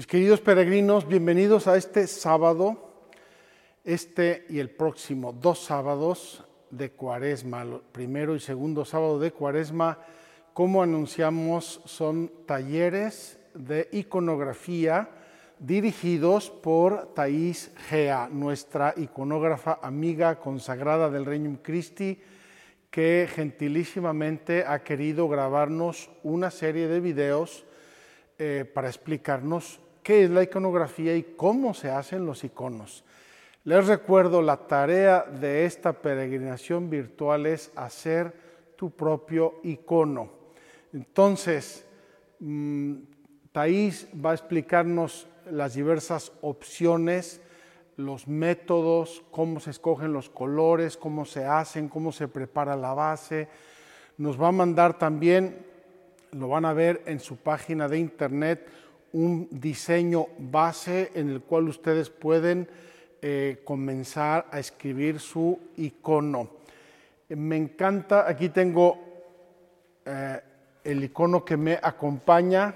Mis queridos peregrinos, bienvenidos a este sábado, este y el próximo, dos sábados de cuaresma, el primero y segundo sábado de cuaresma, como anunciamos, son talleres de iconografía dirigidos por Thais Gea, nuestra iconógrafa amiga consagrada del Reino Christi, que gentilísimamente ha querido grabarnos una serie de videos eh, para explicarnos qué es la iconografía y cómo se hacen los iconos. Les recuerdo, la tarea de esta peregrinación virtual es hacer tu propio icono. Entonces, mmm, Thais va a explicarnos las diversas opciones, los métodos, cómo se escogen los colores, cómo se hacen, cómo se prepara la base. Nos va a mandar también lo van a ver en su página de internet, un diseño base en el cual ustedes pueden eh, comenzar a escribir su icono. Me encanta, aquí tengo eh, el icono que me acompaña.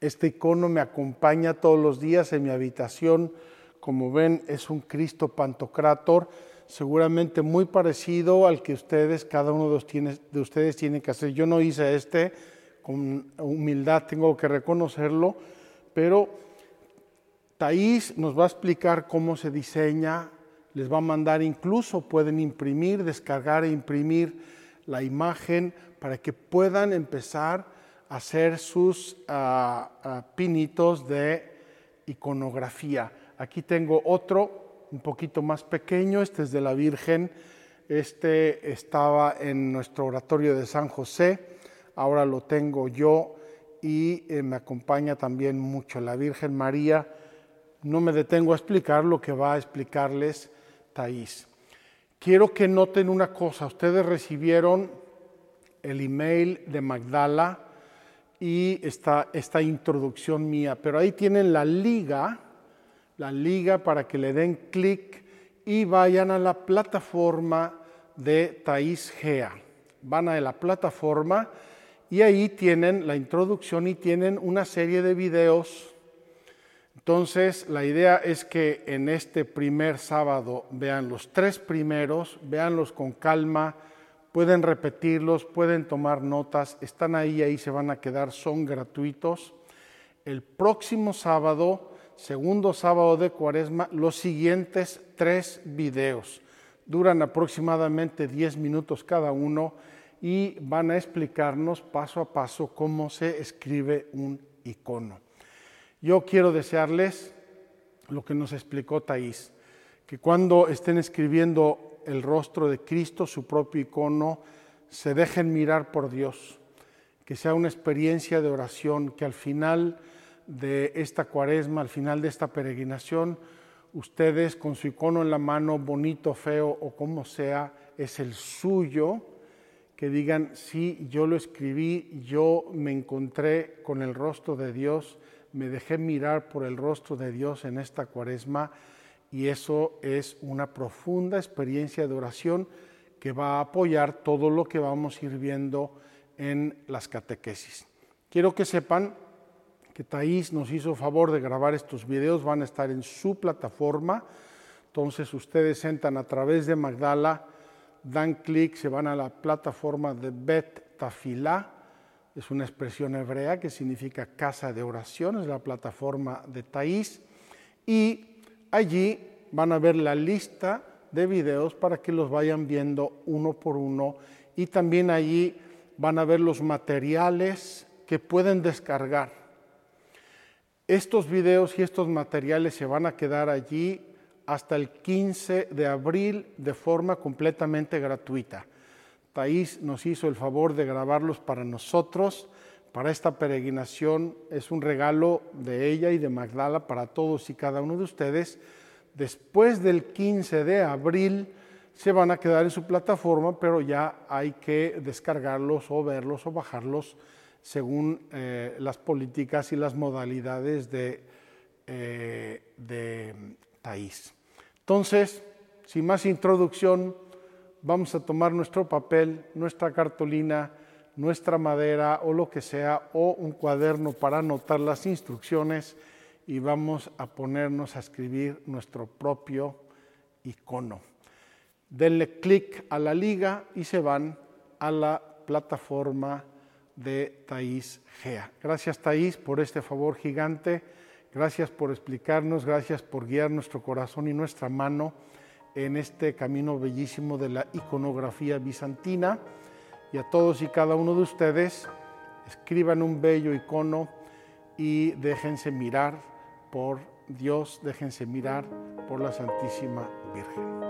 Este icono me acompaña todos los días en mi habitación. Como ven, es un Cristo Pantocrator seguramente muy parecido al que ustedes, cada uno de ustedes tiene que hacer. Yo no hice este, con humildad tengo que reconocerlo, pero Thais nos va a explicar cómo se diseña, les va a mandar incluso, pueden imprimir, descargar e imprimir la imagen para que puedan empezar a hacer sus uh, uh, pinitos de iconografía. Aquí tengo otro un poquito más pequeño, este es de la Virgen, este estaba en nuestro oratorio de San José, ahora lo tengo yo y eh, me acompaña también mucho la Virgen María. No me detengo a explicar lo que va a explicarles Thais. Quiero que noten una cosa, ustedes recibieron el email de Magdala y esta, esta introducción mía, pero ahí tienen la liga la liga para que le den clic y vayan a la plataforma de Thais Gea. Van a la plataforma y ahí tienen la introducción y tienen una serie de videos. Entonces, la idea es que en este primer sábado vean los tres primeros, véanlos con calma, pueden repetirlos, pueden tomar notas, están ahí, ahí se van a quedar, son gratuitos. El próximo sábado segundo sábado de cuaresma, los siguientes tres videos. Duran aproximadamente 10 minutos cada uno y van a explicarnos paso a paso cómo se escribe un icono. Yo quiero desearles lo que nos explicó Thais, que cuando estén escribiendo el rostro de Cristo, su propio icono, se dejen mirar por Dios, que sea una experiencia de oración, que al final de esta cuaresma, al final de esta peregrinación, ustedes con su icono en la mano, bonito, feo o como sea, es el suyo, que digan, sí, yo lo escribí, yo me encontré con el rostro de Dios, me dejé mirar por el rostro de Dios en esta cuaresma y eso es una profunda experiencia de oración que va a apoyar todo lo que vamos a ir viendo en las catequesis. Quiero que sepan que Thais nos hizo favor de grabar estos videos, van a estar en su plataforma. Entonces ustedes entran a través de Magdala, dan clic, se van a la plataforma de Bet Tafilá, es una expresión hebrea que significa casa de oración, es la plataforma de Thais, y allí van a ver la lista de videos para que los vayan viendo uno por uno. Y también allí van a ver los materiales que pueden descargar. Estos videos y estos materiales se van a quedar allí hasta el 15 de abril de forma completamente gratuita. Thais nos hizo el favor de grabarlos para nosotros, para esta peregrinación. Es un regalo de ella y de Magdala para todos y cada uno de ustedes. Después del 15 de abril se van a quedar en su plataforma, pero ya hay que descargarlos o verlos o bajarlos según eh, las políticas y las modalidades de, eh, de. Entonces, sin más introducción, vamos a tomar nuestro papel, nuestra cartulina, nuestra madera o lo que sea, o un cuaderno para anotar las instrucciones y vamos a ponernos a escribir nuestro propio icono. Denle clic a la liga y se van a la plataforma de Thais Gea. Gracias Thais por este favor gigante, gracias por explicarnos, gracias por guiar nuestro corazón y nuestra mano en este camino bellísimo de la iconografía bizantina. Y a todos y cada uno de ustedes, escriban un bello icono y déjense mirar por Dios, déjense mirar por la Santísima Virgen.